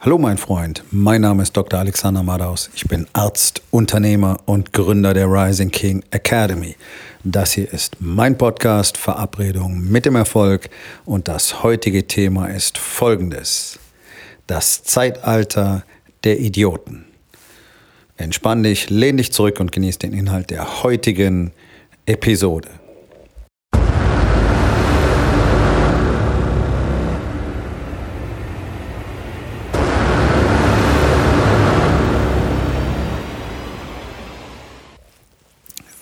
Hallo mein Freund, mein Name ist Dr. Alexander Madaus. Ich bin Arzt, Unternehmer und Gründer der Rising King Academy. Das hier ist mein Podcast Verabredung mit dem Erfolg und das heutige Thema ist folgendes. Das Zeitalter der Idioten. Entspann dich, lehn dich zurück und genieß den Inhalt der heutigen Episode.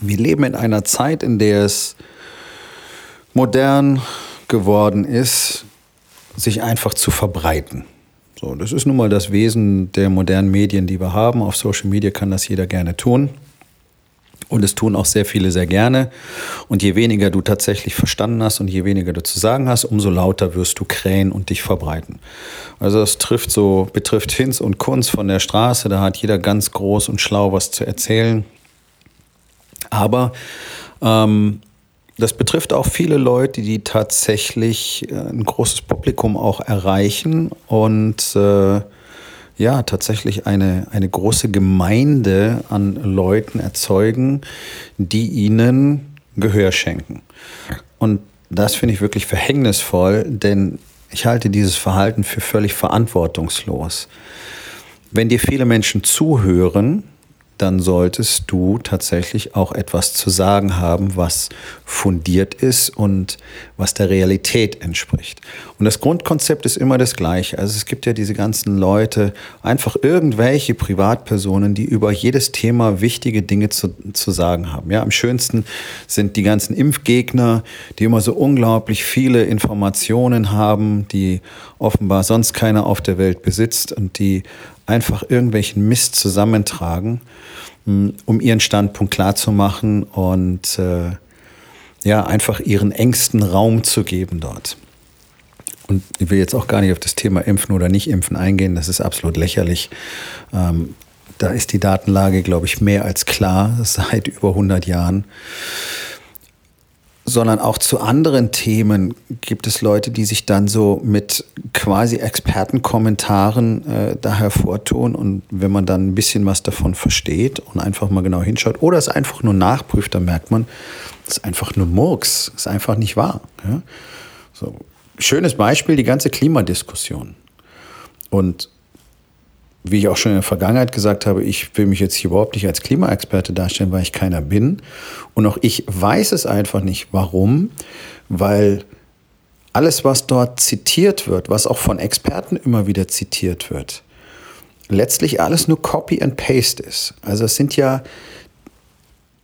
Wir leben in einer Zeit, in der es modern geworden ist, sich einfach zu verbreiten. So, das ist nun mal das Wesen der modernen Medien, die wir haben. Auf Social Media kann das jeder gerne tun. Und es tun auch sehr viele sehr gerne. Und je weniger du tatsächlich verstanden hast und je weniger du zu sagen hast, umso lauter wirst du krähen und dich verbreiten. Also das trifft so, betrifft Hinz und Kunz von der Straße. Da hat jeder ganz groß und schlau was zu erzählen. Aber ähm, das betrifft auch viele Leute, die tatsächlich äh, ein großes Publikum auch erreichen und äh, ja, tatsächlich eine, eine große Gemeinde an Leuten erzeugen, die ihnen Gehör schenken. Und das finde ich wirklich verhängnisvoll, denn ich halte dieses Verhalten für völlig verantwortungslos. Wenn dir viele Menschen zuhören, dann solltest du tatsächlich auch etwas zu sagen haben, was fundiert ist und was der Realität entspricht. Und das Grundkonzept ist immer das gleiche. Also es gibt ja diese ganzen Leute, einfach irgendwelche Privatpersonen, die über jedes Thema wichtige Dinge zu, zu sagen haben. Ja, am schönsten sind die ganzen Impfgegner, die immer so unglaublich viele Informationen haben, die offenbar sonst keiner auf der Welt besitzt und die einfach irgendwelchen Mist zusammentragen, hm, um ihren Standpunkt klarzumachen und äh, ja, einfach ihren engsten Raum zu geben dort. Und ich will jetzt auch gar nicht auf das Thema Impfen oder nicht Impfen eingehen, das ist absolut lächerlich. Ähm, da ist die Datenlage, glaube ich, mehr als klar seit über 100 Jahren sondern auch zu anderen Themen gibt es Leute, die sich dann so mit quasi Expertenkommentaren äh, da hervortun. Und wenn man dann ein bisschen was davon versteht und einfach mal genau hinschaut oder es einfach nur nachprüft, dann merkt man, es ist einfach nur Murks, ist einfach nicht wahr. Ja? So. Schönes Beispiel, die ganze Klimadiskussion. Und wie ich auch schon in der Vergangenheit gesagt habe, ich will mich jetzt hier überhaupt nicht als Klimaexperte darstellen, weil ich keiner bin. Und auch ich weiß es einfach nicht. Warum? Weil alles, was dort zitiert wird, was auch von Experten immer wieder zitiert wird, letztlich alles nur Copy and Paste ist. Also es sind ja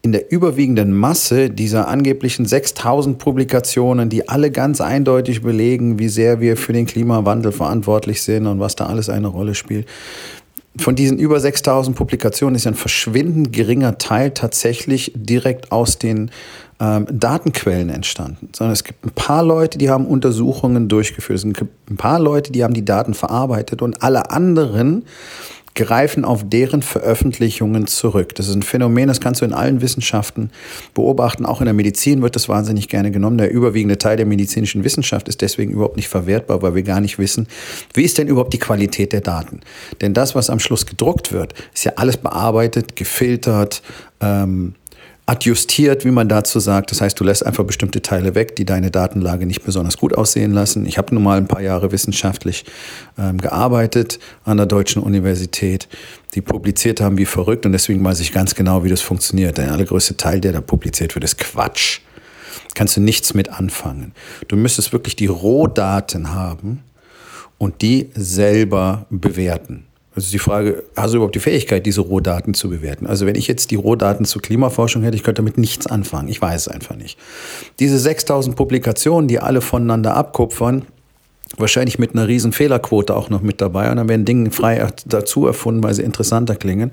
in der überwiegenden Masse dieser angeblichen 6000 Publikationen, die alle ganz eindeutig belegen, wie sehr wir für den Klimawandel verantwortlich sind und was da alles eine Rolle spielt. Von diesen über 6000 Publikationen ist ein verschwindend geringer Teil tatsächlich direkt aus den ähm, Datenquellen entstanden, sondern es gibt ein paar Leute, die haben Untersuchungen durchgeführt, es gibt ein paar Leute, die haben die Daten verarbeitet und alle anderen greifen auf deren Veröffentlichungen zurück. Das ist ein Phänomen, das kannst du in allen Wissenschaften beobachten. Auch in der Medizin wird das wahnsinnig gerne genommen. Der überwiegende Teil der medizinischen Wissenschaft ist deswegen überhaupt nicht verwertbar, weil wir gar nicht wissen, wie ist denn überhaupt die Qualität der Daten. Denn das, was am Schluss gedruckt wird, ist ja alles bearbeitet, gefiltert, ähm, adjustiert, wie man dazu sagt. Das heißt, du lässt einfach bestimmte Teile weg, die deine Datenlage nicht besonders gut aussehen lassen. Ich habe nun mal ein paar Jahre wissenschaftlich ähm, gearbeitet an der Deutschen Universität, die publiziert haben wie verrückt und deswegen weiß ich ganz genau, wie das funktioniert. Der allergrößte Teil, der da publiziert wird, ist Quatsch. Kannst du nichts mit anfangen. Du müsstest wirklich die Rohdaten haben und die selber bewerten. Also die Frage, hast du überhaupt die Fähigkeit, diese Rohdaten zu bewerten? Also wenn ich jetzt die Rohdaten zur Klimaforschung hätte, ich könnte damit nichts anfangen. Ich weiß es einfach nicht. Diese 6000 Publikationen, die alle voneinander abkupfern, wahrscheinlich mit einer riesen Fehlerquote auch noch mit dabei und dann werden Dinge frei dazu erfunden, weil sie interessanter klingen.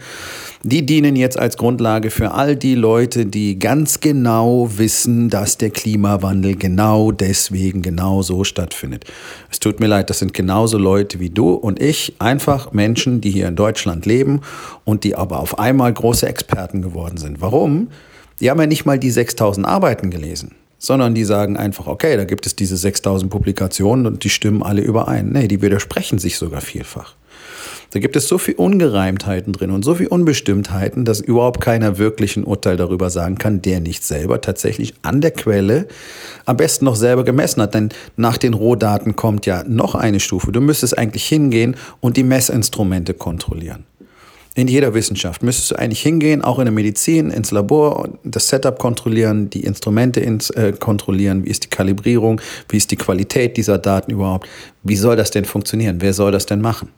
Die dienen jetzt als Grundlage für all die Leute, die ganz genau wissen, dass der Klimawandel genau deswegen genau so stattfindet. Es tut mir leid, das sind genauso Leute wie du und ich, einfach Menschen, die hier in Deutschland leben und die aber auf einmal große Experten geworden sind. Warum? Die haben ja nicht mal die 6000 Arbeiten gelesen sondern die sagen einfach, okay, da gibt es diese 6000 Publikationen und die stimmen alle überein. Nee, die widersprechen sich sogar vielfach. Da gibt es so viel Ungereimtheiten drin und so viel Unbestimmtheiten, dass überhaupt keiner wirklich ein Urteil darüber sagen kann, der nicht selber tatsächlich an der Quelle am besten noch selber gemessen hat. Denn nach den Rohdaten kommt ja noch eine Stufe. Du müsstest eigentlich hingehen und die Messinstrumente kontrollieren. In jeder Wissenschaft müsstest du eigentlich hingehen, auch in der Medizin, ins Labor, das Setup kontrollieren, die Instrumente ins, äh, kontrollieren, wie ist die Kalibrierung, wie ist die Qualität dieser Daten überhaupt, wie soll das denn funktionieren, wer soll das denn machen?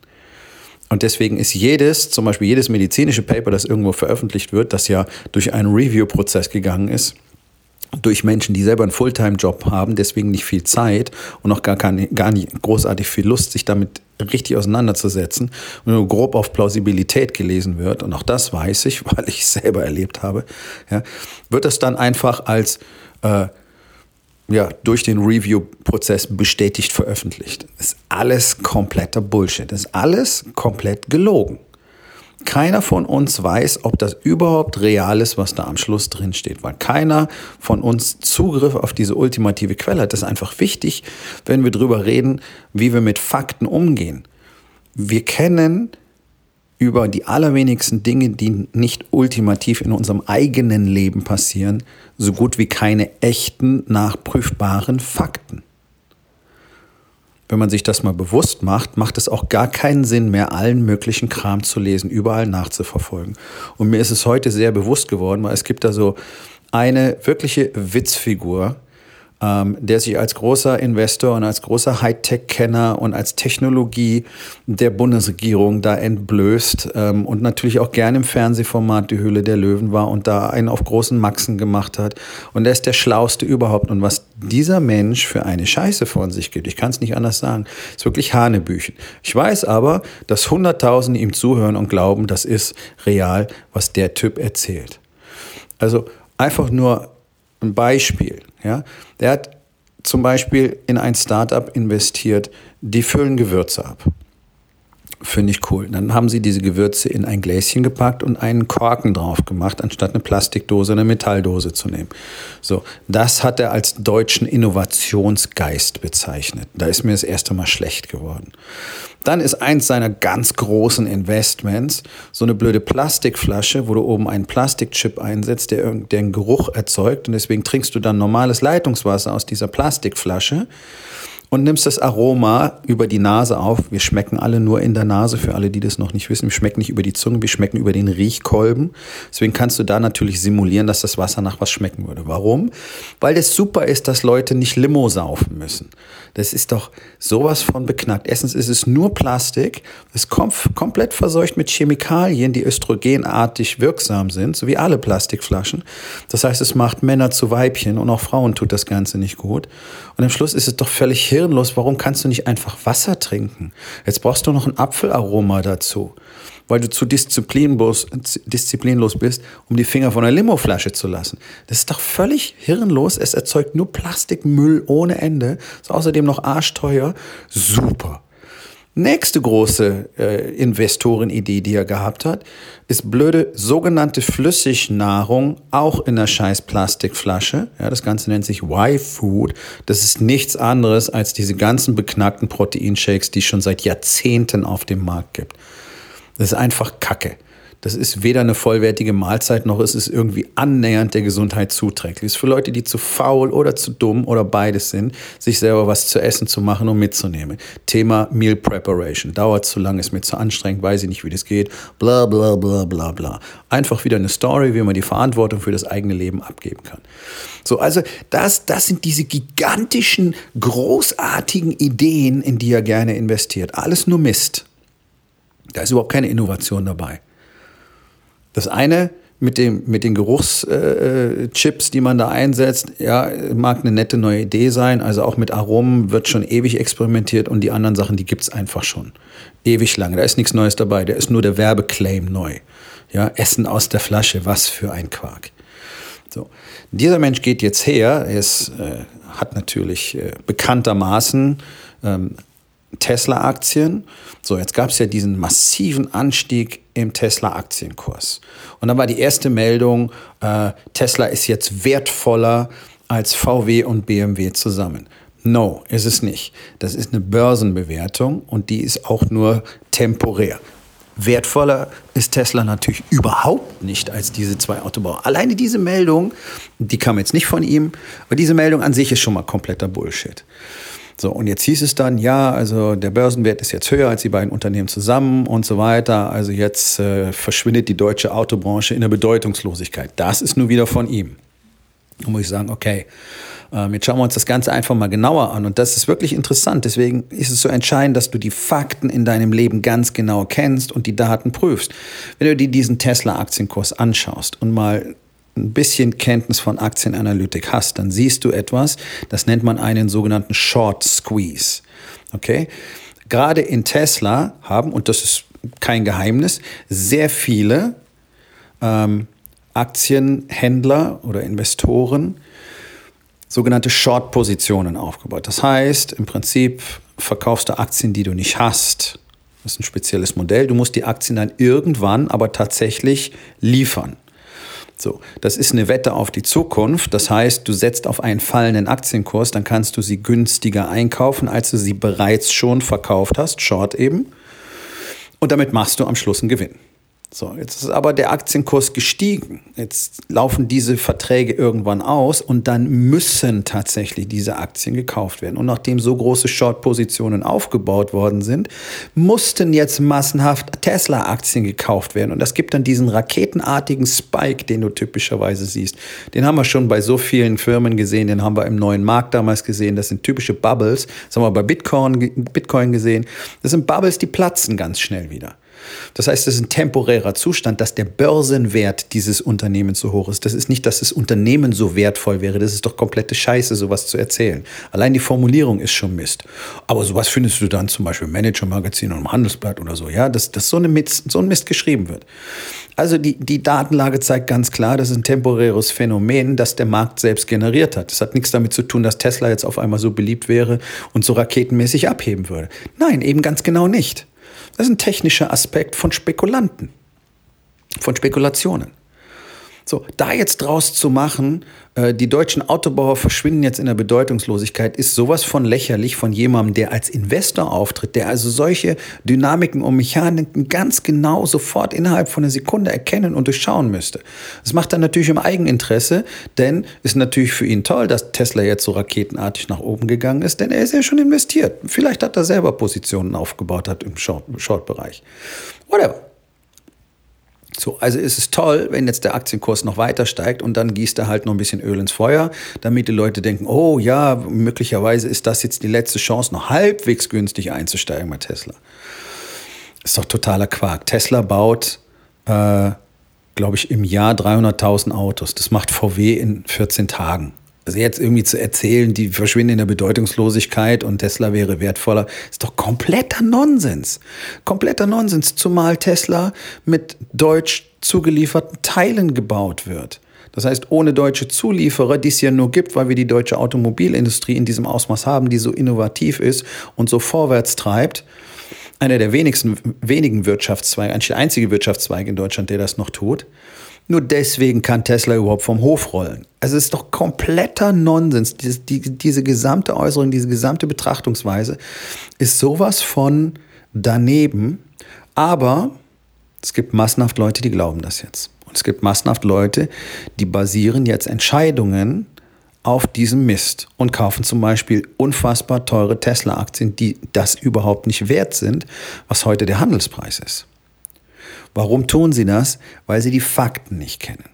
Und deswegen ist jedes, zum Beispiel jedes medizinische Paper, das irgendwo veröffentlicht wird, das ja durch einen Review-Prozess gegangen ist, durch Menschen, die selber einen Fulltime-Job haben, deswegen nicht viel Zeit und auch gar, keine, gar nicht großartig viel Lust, sich damit richtig auseinanderzusetzen und nur grob auf Plausibilität gelesen wird, und auch das weiß ich, weil ich es selber erlebt habe, ja, wird das dann einfach als äh, ja, durch den Review-Prozess bestätigt veröffentlicht. Das ist alles kompletter Bullshit. Das ist alles komplett gelogen. Keiner von uns weiß, ob das überhaupt real ist, was da am Schluss drin steht, weil keiner von uns Zugriff auf diese ultimative Quelle hat. Das ist einfach wichtig, wenn wir darüber reden, wie wir mit Fakten umgehen. Wir kennen über die allerwenigsten Dinge, die nicht ultimativ in unserem eigenen Leben passieren, so gut wie keine echten, nachprüfbaren Fakten wenn man sich das mal bewusst macht, macht es auch gar keinen Sinn mehr, allen möglichen Kram zu lesen, überall nachzuverfolgen. Und mir ist es heute sehr bewusst geworden, weil es gibt da so eine wirkliche Witzfigur, ähm, der sich als großer Investor und als großer Hightech-Kenner und als Technologie der Bundesregierung da entblößt ähm, und natürlich auch gerne im Fernsehformat Die Höhle der Löwen war und da einen auf großen Maxen gemacht hat. Und er ist der Schlauste überhaupt. Und was dieser Mensch für eine Scheiße von sich gibt, ich kann es nicht anders sagen, ist wirklich Hanebüchen. Ich weiß aber, dass Hunderttausende ihm zuhören und glauben, das ist real, was der Typ erzählt. Also einfach nur ein Beispiel. Ja? Der hat zum Beispiel in ein Startup investiert, die füllen Gewürze ab. Finde ich cool. Dann haben sie diese Gewürze in ein Gläschen gepackt und einen Korken drauf gemacht, anstatt eine Plastikdose, eine Metalldose zu nehmen. So, das hat er als deutschen Innovationsgeist bezeichnet. Da ist mir das erste Mal schlecht geworden. Dann ist eins seiner ganz großen Investments so eine blöde Plastikflasche, wo du oben einen Plastikchip einsetzt, der, der einen Geruch erzeugt. Und deswegen trinkst du dann normales Leitungswasser aus dieser Plastikflasche und nimmst das Aroma über die Nase auf. Wir schmecken alle nur in der Nase, für alle, die das noch nicht wissen. Wir schmecken nicht über die Zunge, wir schmecken über den Riechkolben. Deswegen kannst du da natürlich simulieren, dass das Wasser nach was schmecken würde. Warum? Weil es super ist, dass Leute nicht Limo saufen müssen. Das ist doch sowas von beknackt. Erstens ist es nur Plastik, es kommt komplett verseucht mit Chemikalien, die östrogenartig wirksam sind, so wie alle Plastikflaschen. Das heißt, es macht Männer zu Weibchen und auch Frauen tut das Ganze nicht gut. Und am Schluss ist es doch völlig hirnlos. Warum kannst du nicht einfach Wasser trinken? Jetzt brauchst du noch ein Apfelaroma dazu weil du zu disziplinlos, disziplinlos bist, um die Finger von einer Limoflasche zu lassen. Das ist doch völlig hirnlos. Es erzeugt nur Plastikmüll ohne Ende. Ist außerdem noch arschteuer. Super. Nächste große äh, Investorenidee, die er gehabt hat, ist blöde sogenannte Flüssignahrung, auch in einer scheiß Plastikflasche. Ja, das Ganze nennt sich Y-Food. Das ist nichts anderes als diese ganzen beknackten Proteinshakes, die es schon seit Jahrzehnten auf dem Markt gibt. Das ist einfach Kacke. Das ist weder eine vollwertige Mahlzeit noch ist es irgendwie annähernd der Gesundheit zuträglich. Ist für Leute, die zu faul oder zu dumm oder beides sind, sich selber was zu essen zu machen und mitzunehmen. Thema Meal Preparation. Dauert zu lang, ist mir zu anstrengend, weiß ich nicht, wie das geht. Bla bla bla bla bla. Einfach wieder eine Story, wie man die Verantwortung für das eigene Leben abgeben kann. So, also das, das sind diese gigantischen, großartigen Ideen, in die er gerne investiert. Alles nur Mist. Da ist überhaupt keine Innovation dabei. Das eine mit, dem, mit den Geruchschips, äh, die man da einsetzt, ja, mag eine nette neue Idee sein. Also auch mit Aromen wird schon ewig experimentiert und die anderen Sachen, die gibt es einfach schon. Ewig lang. Da ist nichts Neues dabei. Da ist nur der Werbeclaim neu. Ja, Essen aus der Flasche, was für ein Quark. So. Dieser Mensch geht jetzt her, er ist, äh, hat natürlich äh, bekanntermaßen ähm, Tesla-Aktien. So, jetzt gab es ja diesen massiven Anstieg im Tesla-Aktienkurs. Und dann war die erste Meldung, äh, Tesla ist jetzt wertvoller als VW und BMW zusammen. No, ist es nicht. Das ist eine Börsenbewertung und die ist auch nur temporär. Wertvoller ist Tesla natürlich überhaupt nicht als diese zwei Autobauer. Alleine diese Meldung, die kam jetzt nicht von ihm, aber diese Meldung an sich ist schon mal kompletter Bullshit. So, und jetzt hieß es dann, ja, also der Börsenwert ist jetzt höher als die beiden Unternehmen zusammen und so weiter. Also jetzt äh, verschwindet die deutsche Autobranche in der Bedeutungslosigkeit. Das ist nur wieder von ihm. Da muss ich sagen, okay, ähm, jetzt schauen wir uns das Ganze einfach mal genauer an. Und das ist wirklich interessant. Deswegen ist es so entscheidend, dass du die Fakten in deinem Leben ganz genau kennst und die Daten prüfst. Wenn du dir diesen Tesla-Aktienkurs anschaust und mal ein bisschen Kenntnis von Aktienanalytik hast, dann siehst du etwas, das nennt man einen sogenannten Short Squeeze. Okay? Gerade in Tesla haben, und das ist kein Geheimnis, sehr viele ähm, Aktienhändler oder Investoren sogenannte Short-Positionen aufgebaut. Das heißt, im Prinzip verkaufst du Aktien, die du nicht hast. Das ist ein spezielles Modell. Du musst die Aktien dann irgendwann aber tatsächlich liefern. So, das ist eine Wette auf die Zukunft. Das heißt, du setzt auf einen fallenden Aktienkurs, dann kannst du sie günstiger einkaufen, als du sie bereits schon verkauft hast, Short eben. Und damit machst du am Schluss einen Gewinn. So, jetzt ist aber der Aktienkurs gestiegen. Jetzt laufen diese Verträge irgendwann aus und dann müssen tatsächlich diese Aktien gekauft werden. Und nachdem so große Short-Positionen aufgebaut worden sind, mussten jetzt massenhaft Tesla-Aktien gekauft werden. Und das gibt dann diesen raketenartigen Spike, den du typischerweise siehst. Den haben wir schon bei so vielen Firmen gesehen, den haben wir im neuen Markt damals gesehen. Das sind typische Bubbles. Das haben wir bei Bitcoin, Bitcoin gesehen. Das sind Bubbles, die platzen ganz schnell wieder. Das heißt, es ist ein temporärer Zustand, dass der Börsenwert dieses Unternehmens so hoch ist. Das ist nicht, dass das Unternehmen so wertvoll wäre. Das ist doch komplette Scheiße, sowas zu erzählen. Allein die Formulierung ist schon Mist. Aber sowas findest du dann zum Beispiel im Manager-Magazin und im Handelsblatt oder so, ja, dass, dass so, eine Mist, so ein Mist geschrieben wird. Also die, die Datenlage zeigt ganz klar, das ist ein temporäres Phänomen, das der Markt selbst generiert hat. Das hat nichts damit zu tun, dass Tesla jetzt auf einmal so beliebt wäre und so raketenmäßig abheben würde. Nein, eben ganz genau nicht. Das ist ein technischer Aspekt von Spekulanten, von Spekulationen. So, da jetzt draus zu machen, äh, die deutschen Autobauer verschwinden jetzt in der Bedeutungslosigkeit, ist sowas von lächerlich von jemandem, der als Investor auftritt, der also solche Dynamiken und Mechaniken ganz genau sofort innerhalb von einer Sekunde erkennen und durchschauen müsste. Das macht er natürlich im Eigeninteresse, denn ist natürlich für ihn toll, dass Tesla jetzt so raketenartig nach oben gegangen ist, denn er ist ja schon investiert. Vielleicht hat er selber Positionen aufgebaut hat im Short-Bereich. Whatever. So, also ist es toll, wenn jetzt der Aktienkurs noch weiter steigt und dann gießt er halt noch ein bisschen Öl ins Feuer, damit die Leute denken, oh ja, möglicherweise ist das jetzt die letzte Chance, noch halbwegs günstig einzusteigen bei Tesla. Ist doch totaler Quark. Tesla baut, äh, glaube ich, im Jahr 300.000 Autos. Das macht VW in 14 Tagen. Also jetzt irgendwie zu erzählen, die verschwinden in der Bedeutungslosigkeit und Tesla wäre wertvoller, ist doch kompletter Nonsens. Kompletter Nonsens, zumal Tesla mit deutsch zugelieferten Teilen gebaut wird. Das heißt, ohne deutsche Zulieferer, die es ja nur gibt, weil wir die deutsche Automobilindustrie in diesem Ausmaß haben, die so innovativ ist und so vorwärts treibt, einer der wenigsten, wenigen Wirtschaftszweige, eigentlich der einzige Wirtschaftszweig in Deutschland, der das noch tut, nur deswegen kann Tesla überhaupt vom Hof rollen. Also es ist doch kompletter Nonsens. Diese, die, diese gesamte Äußerung, diese gesamte Betrachtungsweise ist sowas von daneben. Aber es gibt massenhaft Leute, die glauben das jetzt. Und es gibt massenhaft Leute, die basieren jetzt Entscheidungen auf diesem Mist und kaufen zum Beispiel unfassbar teure Tesla-Aktien, die das überhaupt nicht wert sind, was heute der Handelspreis ist. Warum tun sie das? Weil sie die Fakten nicht kennen.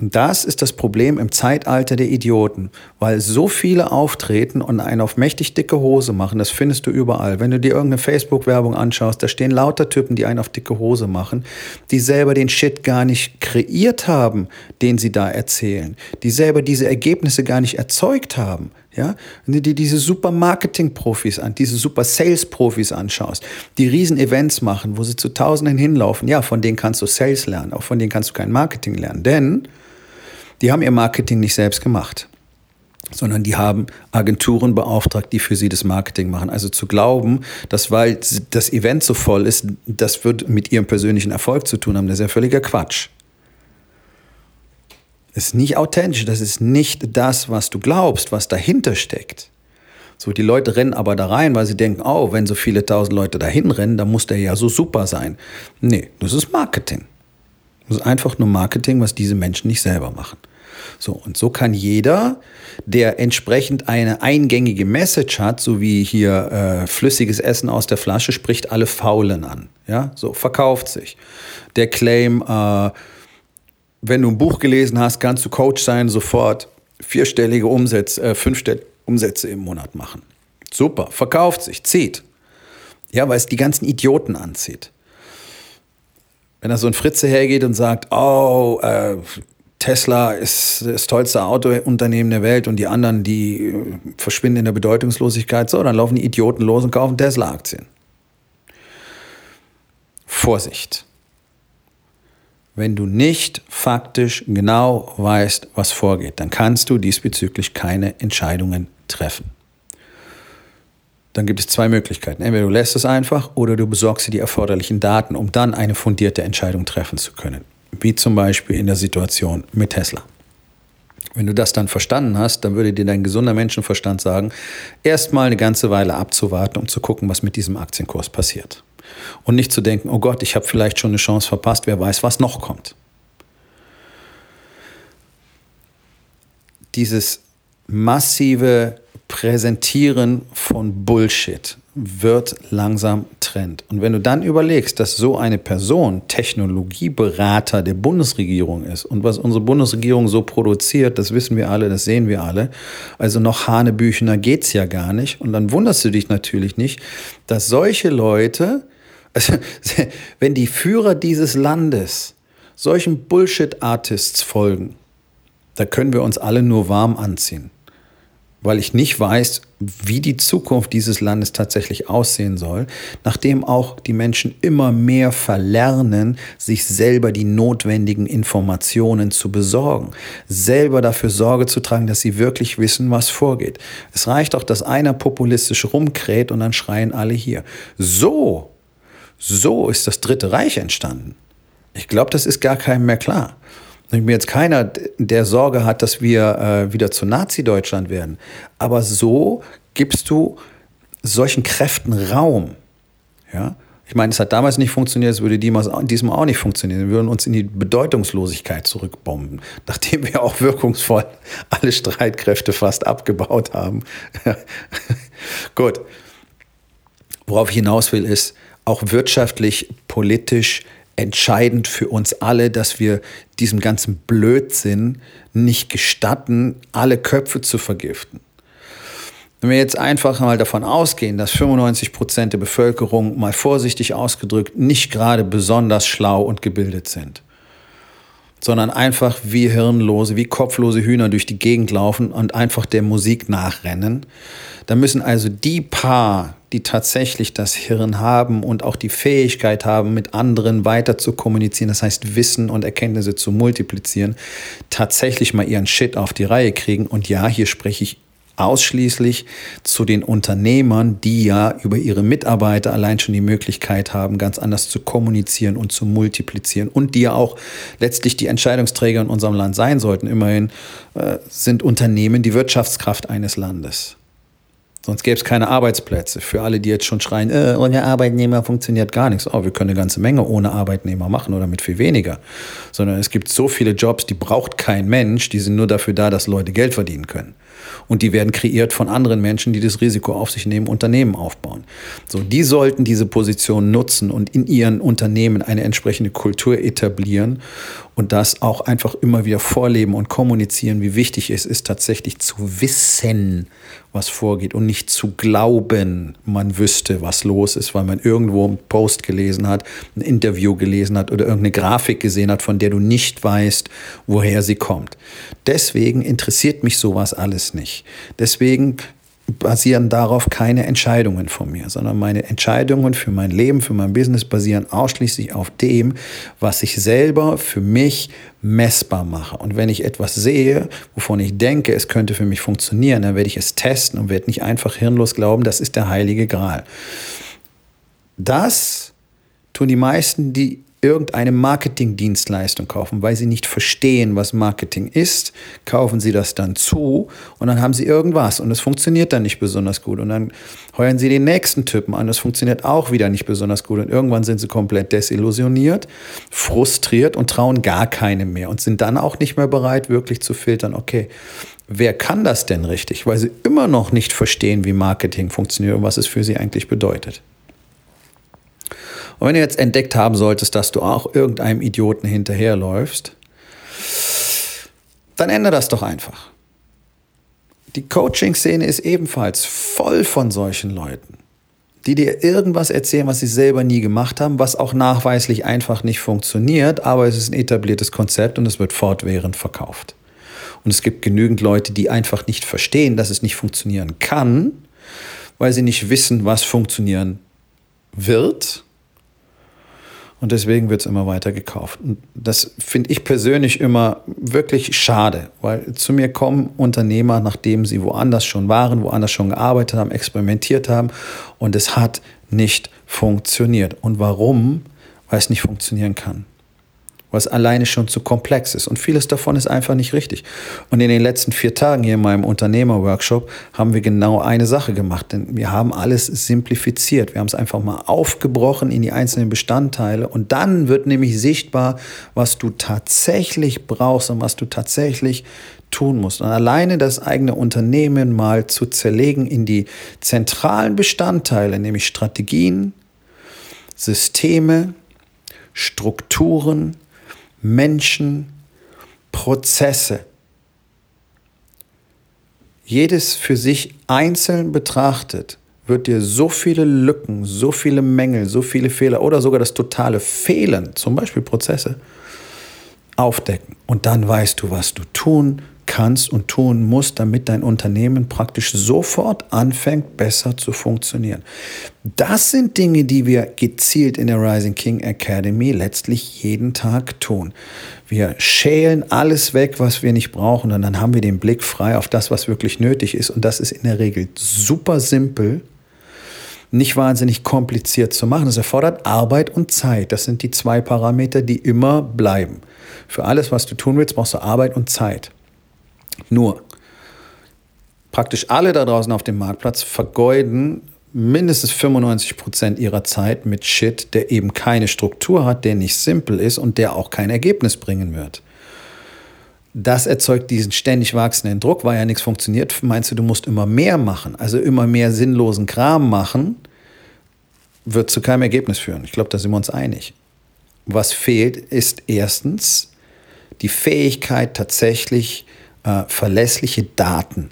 Und das ist das Problem im Zeitalter der Idioten, weil so viele auftreten und einen auf mächtig dicke Hose machen, das findest du überall. Wenn du dir irgendeine Facebook-Werbung anschaust, da stehen lauter Typen, die einen auf dicke Hose machen, die selber den Shit gar nicht kreiert haben, den sie da erzählen, die selber diese Ergebnisse gar nicht erzeugt haben. Ja, wenn du dir diese super Marketing-Profis an, diese super Sales-Profis anschaust, die riesen Events machen, wo sie zu Tausenden hinlaufen, ja, von denen kannst du Sales lernen, auch von denen kannst du kein Marketing lernen, denn die haben ihr Marketing nicht selbst gemacht sondern die haben Agenturen beauftragt, die für sie das Marketing machen. Also zu glauben, dass weil das Event so voll ist, das wird mit ihrem persönlichen Erfolg zu tun haben, das ist ja völliger Quatsch. Ist nicht authentisch, das ist nicht das, was du glaubst, was dahinter steckt. So, die Leute rennen aber da rein, weil sie denken, oh, wenn so viele tausend Leute dahin rennen, dann muss der ja so super sein. Nee, das ist Marketing. Das ist einfach nur Marketing, was diese Menschen nicht selber machen. So, und so kann jeder, der entsprechend eine eingängige Message hat, so wie hier äh, flüssiges Essen aus der Flasche, spricht alle Faulen an. Ja, so verkauft sich. Der Claim, äh, wenn du ein Buch gelesen hast, kannst du Coach sein, sofort vierstellige Umsätze, äh, fünfstellige Umsätze im Monat machen. Super, verkauft sich, zieht. Ja, weil es die ganzen Idioten anzieht. Wenn da so ein Fritze hergeht und sagt, oh, äh, Tesla ist das tollste Autounternehmen der Welt und die anderen, die äh, verschwinden in der Bedeutungslosigkeit, so, dann laufen die Idioten los und kaufen Tesla-Aktien. Vorsicht. Wenn du nicht faktisch genau weißt, was vorgeht, dann kannst du diesbezüglich keine Entscheidungen treffen. Dann gibt es zwei Möglichkeiten. Entweder du lässt es einfach oder du besorgst dir die erforderlichen Daten, um dann eine fundierte Entscheidung treffen zu können. Wie zum Beispiel in der Situation mit Tesla. Wenn du das dann verstanden hast, dann würde dir dein gesunder Menschenverstand sagen, erstmal eine ganze Weile abzuwarten, um zu gucken, was mit diesem Aktienkurs passiert. Und nicht zu denken, oh Gott, ich habe vielleicht schon eine Chance verpasst, wer weiß, was noch kommt. Dieses massive Präsentieren von Bullshit wird langsam Trend. Und wenn du dann überlegst, dass so eine Person Technologieberater der Bundesregierung ist und was unsere Bundesregierung so produziert, das wissen wir alle, das sehen wir alle. Also noch Hanebüchener geht's ja gar nicht. Und dann wunderst du dich natürlich nicht, dass solche Leute also, wenn die Führer dieses Landes solchen Bullshit-Artists folgen, da können wir uns alle nur warm anziehen. Weil ich nicht weiß, wie die Zukunft dieses Landes tatsächlich aussehen soll, nachdem auch die Menschen immer mehr verlernen, sich selber die notwendigen Informationen zu besorgen, selber dafür Sorge zu tragen, dass sie wirklich wissen, was vorgeht. Es reicht auch, dass einer populistisch rumkräht und dann schreien alle hier. So so ist das Dritte Reich entstanden. Ich glaube, das ist gar keinem mehr klar. Ich bin jetzt keiner, der Sorge hat, dass wir äh, wieder zu Nazi-Deutschland werden. Aber so gibst du solchen Kräften Raum. Ja? Ich meine, es hat damals nicht funktioniert, es würde diesmal auch nicht funktionieren. Wir würden uns in die Bedeutungslosigkeit zurückbomben, nachdem wir auch wirkungsvoll alle Streitkräfte fast abgebaut haben. Gut. Worauf ich hinaus will, ist, auch wirtschaftlich, politisch entscheidend für uns alle, dass wir diesem ganzen Blödsinn nicht gestatten, alle Köpfe zu vergiften. Wenn wir jetzt einfach mal davon ausgehen, dass 95 Prozent der Bevölkerung, mal vorsichtig ausgedrückt, nicht gerade besonders schlau und gebildet sind, sondern einfach wie hirnlose, wie kopflose Hühner durch die Gegend laufen und einfach der Musik nachrennen, dann müssen also die paar die tatsächlich das Hirn haben und auch die Fähigkeit haben, mit anderen weiter zu kommunizieren, das heißt Wissen und Erkenntnisse zu multiplizieren, tatsächlich mal ihren Shit auf die Reihe kriegen. Und ja, hier spreche ich ausschließlich zu den Unternehmern, die ja über ihre Mitarbeiter allein schon die Möglichkeit haben, ganz anders zu kommunizieren und zu multiplizieren und die ja auch letztlich die Entscheidungsträger in unserem Land sein sollten. Immerhin äh, sind Unternehmen die Wirtschaftskraft eines Landes. Sonst gäbe es keine Arbeitsplätze. Für alle, die jetzt schon schreien, äh, ohne Arbeitnehmer funktioniert gar nichts. Oh, wir können eine ganze Menge ohne Arbeitnehmer machen oder mit viel weniger. Sondern es gibt so viele Jobs, die braucht kein Mensch, die sind nur dafür da, dass Leute Geld verdienen können. Und die werden kreiert von anderen Menschen, die das Risiko auf sich nehmen, Unternehmen aufbauen. So, die sollten diese Position nutzen und in ihren Unternehmen eine entsprechende Kultur etablieren und das auch einfach immer wieder vorleben und kommunizieren, wie wichtig es ist, tatsächlich zu wissen, was vorgeht und nicht zu glauben, man wüsste, was los ist, weil man irgendwo einen Post gelesen hat, ein Interview gelesen hat oder irgendeine Grafik gesehen hat, von der du nicht weißt, woher sie kommt. Deswegen interessiert mich sowas alles nicht. Deswegen basieren darauf keine Entscheidungen von mir, sondern meine Entscheidungen für mein Leben, für mein Business basieren ausschließlich auf dem, was ich selber für mich messbar mache. Und wenn ich etwas sehe, wovon ich denke, es könnte für mich funktionieren, dann werde ich es testen und werde nicht einfach hirnlos glauben, das ist der heilige Gral. Das tun die meisten, die irgendeine Marketingdienstleistung kaufen, weil sie nicht verstehen, was Marketing ist, kaufen sie das dann zu und dann haben sie irgendwas und es funktioniert dann nicht besonders gut und dann heuern sie den nächsten Typen an, das funktioniert auch wieder nicht besonders gut und irgendwann sind sie komplett desillusioniert, frustriert und trauen gar keinem mehr und sind dann auch nicht mehr bereit, wirklich zu filtern, okay, wer kann das denn richtig, weil sie immer noch nicht verstehen, wie Marketing funktioniert und was es für sie eigentlich bedeutet. Und wenn du jetzt entdeckt haben solltest, dass du auch irgendeinem Idioten hinterherläufst, dann ändere das doch einfach. Die Coaching-Szene ist ebenfalls voll von solchen Leuten, die dir irgendwas erzählen, was sie selber nie gemacht haben, was auch nachweislich einfach nicht funktioniert, aber es ist ein etabliertes Konzept und es wird fortwährend verkauft. Und es gibt genügend Leute, die einfach nicht verstehen, dass es nicht funktionieren kann, weil sie nicht wissen, was funktionieren wird und deswegen wird es immer weiter gekauft. Und das finde ich persönlich immer wirklich schade, weil zu mir kommen Unternehmer, nachdem sie woanders schon waren, woanders schon gearbeitet haben, experimentiert haben und es hat nicht funktioniert. Und warum? Weil es nicht funktionieren kann was alleine schon zu komplex ist. Und vieles davon ist einfach nicht richtig. Und in den letzten vier Tagen hier in meinem Unternehmerworkshop haben wir genau eine Sache gemacht. Denn wir haben alles simplifiziert. Wir haben es einfach mal aufgebrochen in die einzelnen Bestandteile. Und dann wird nämlich sichtbar, was du tatsächlich brauchst und was du tatsächlich tun musst. Und alleine das eigene Unternehmen mal zu zerlegen in die zentralen Bestandteile, nämlich Strategien, Systeme, Strukturen, Menschen, Prozesse. Jedes für sich einzeln betrachtet, wird dir so viele Lücken, so viele Mängel, so viele Fehler oder sogar das totale Fehlen, zum Beispiel Prozesse, aufdecken. Und dann weißt du, was du tun kannst und tun musst, damit dein Unternehmen praktisch sofort anfängt, besser zu funktionieren. Das sind Dinge, die wir gezielt in der Rising King Academy letztlich jeden Tag tun. Wir schälen alles weg, was wir nicht brauchen, und dann haben wir den Blick frei auf das, was wirklich nötig ist. Und das ist in der Regel super simpel nicht wahnsinnig kompliziert zu machen. Es erfordert Arbeit und Zeit. Das sind die zwei Parameter, die immer bleiben. Für alles, was du tun willst, brauchst du Arbeit und Zeit. Nur, praktisch alle da draußen auf dem Marktplatz vergeuden mindestens 95 Prozent ihrer Zeit mit Shit, der eben keine Struktur hat, der nicht simpel ist und der auch kein Ergebnis bringen wird. Das erzeugt diesen ständig wachsenden Druck, weil ja nichts funktioniert. Meinst du, du musst immer mehr machen, also immer mehr sinnlosen Kram machen, wird zu keinem Ergebnis führen. Ich glaube, da sind wir uns einig. Was fehlt, ist erstens die Fähigkeit, tatsächlich äh, verlässliche Daten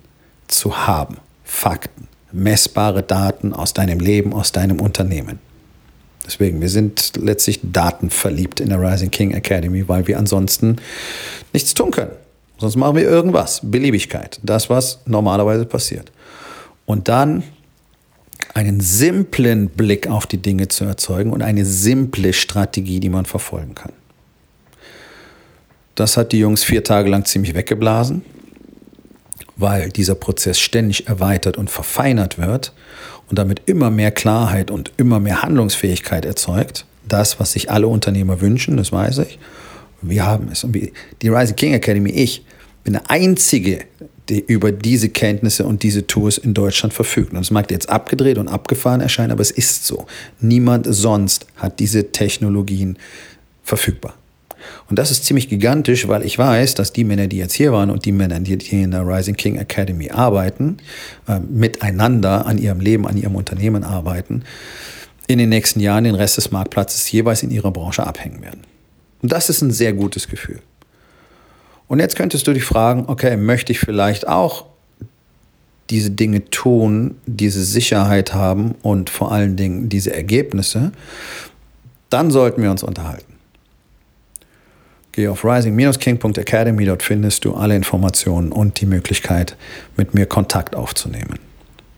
zu haben. Fakten, messbare Daten aus deinem Leben, aus deinem Unternehmen. Deswegen, wir sind letztlich datenverliebt in der Rising King Academy, weil wir ansonsten nichts tun können. Sonst machen wir irgendwas. Beliebigkeit. Das, was normalerweise passiert. Und dann einen simplen Blick auf die Dinge zu erzeugen und eine simple Strategie, die man verfolgen kann. Das hat die Jungs vier Tage lang ziemlich weggeblasen, weil dieser Prozess ständig erweitert und verfeinert wird und damit immer mehr Klarheit und immer mehr Handlungsfähigkeit erzeugt. Das, was sich alle Unternehmer wünschen, das weiß ich. Wir haben es. Und die Rising King Academy, ich bin der Einzige, der über diese Kenntnisse und diese Tools in Deutschland verfügt. Und das mag jetzt abgedreht und abgefahren erscheinen, aber es ist so. Niemand sonst hat diese Technologien verfügbar. Und das ist ziemlich gigantisch, weil ich weiß, dass die Männer, die jetzt hier waren und die Männer, die hier in der Rising King Academy arbeiten, äh, miteinander an ihrem Leben, an ihrem Unternehmen arbeiten, in den nächsten Jahren den Rest des Marktplatzes jeweils in ihrer Branche abhängen werden. Und das ist ein sehr gutes Gefühl. Und jetzt könntest du dich fragen, okay, möchte ich vielleicht auch diese Dinge tun, diese Sicherheit haben und vor allen Dingen diese Ergebnisse, dann sollten wir uns unterhalten. Geh auf rising-king.academy, dort findest du alle Informationen und die Möglichkeit, mit mir Kontakt aufzunehmen.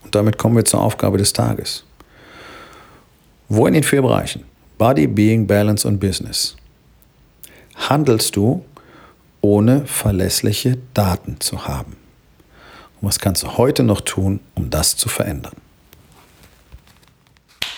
Und damit kommen wir zur Aufgabe des Tages. Wo in den vier Bereichen, Body, Being, Balance und Business, handelst du, ohne verlässliche Daten zu haben? Und was kannst du heute noch tun, um das zu verändern?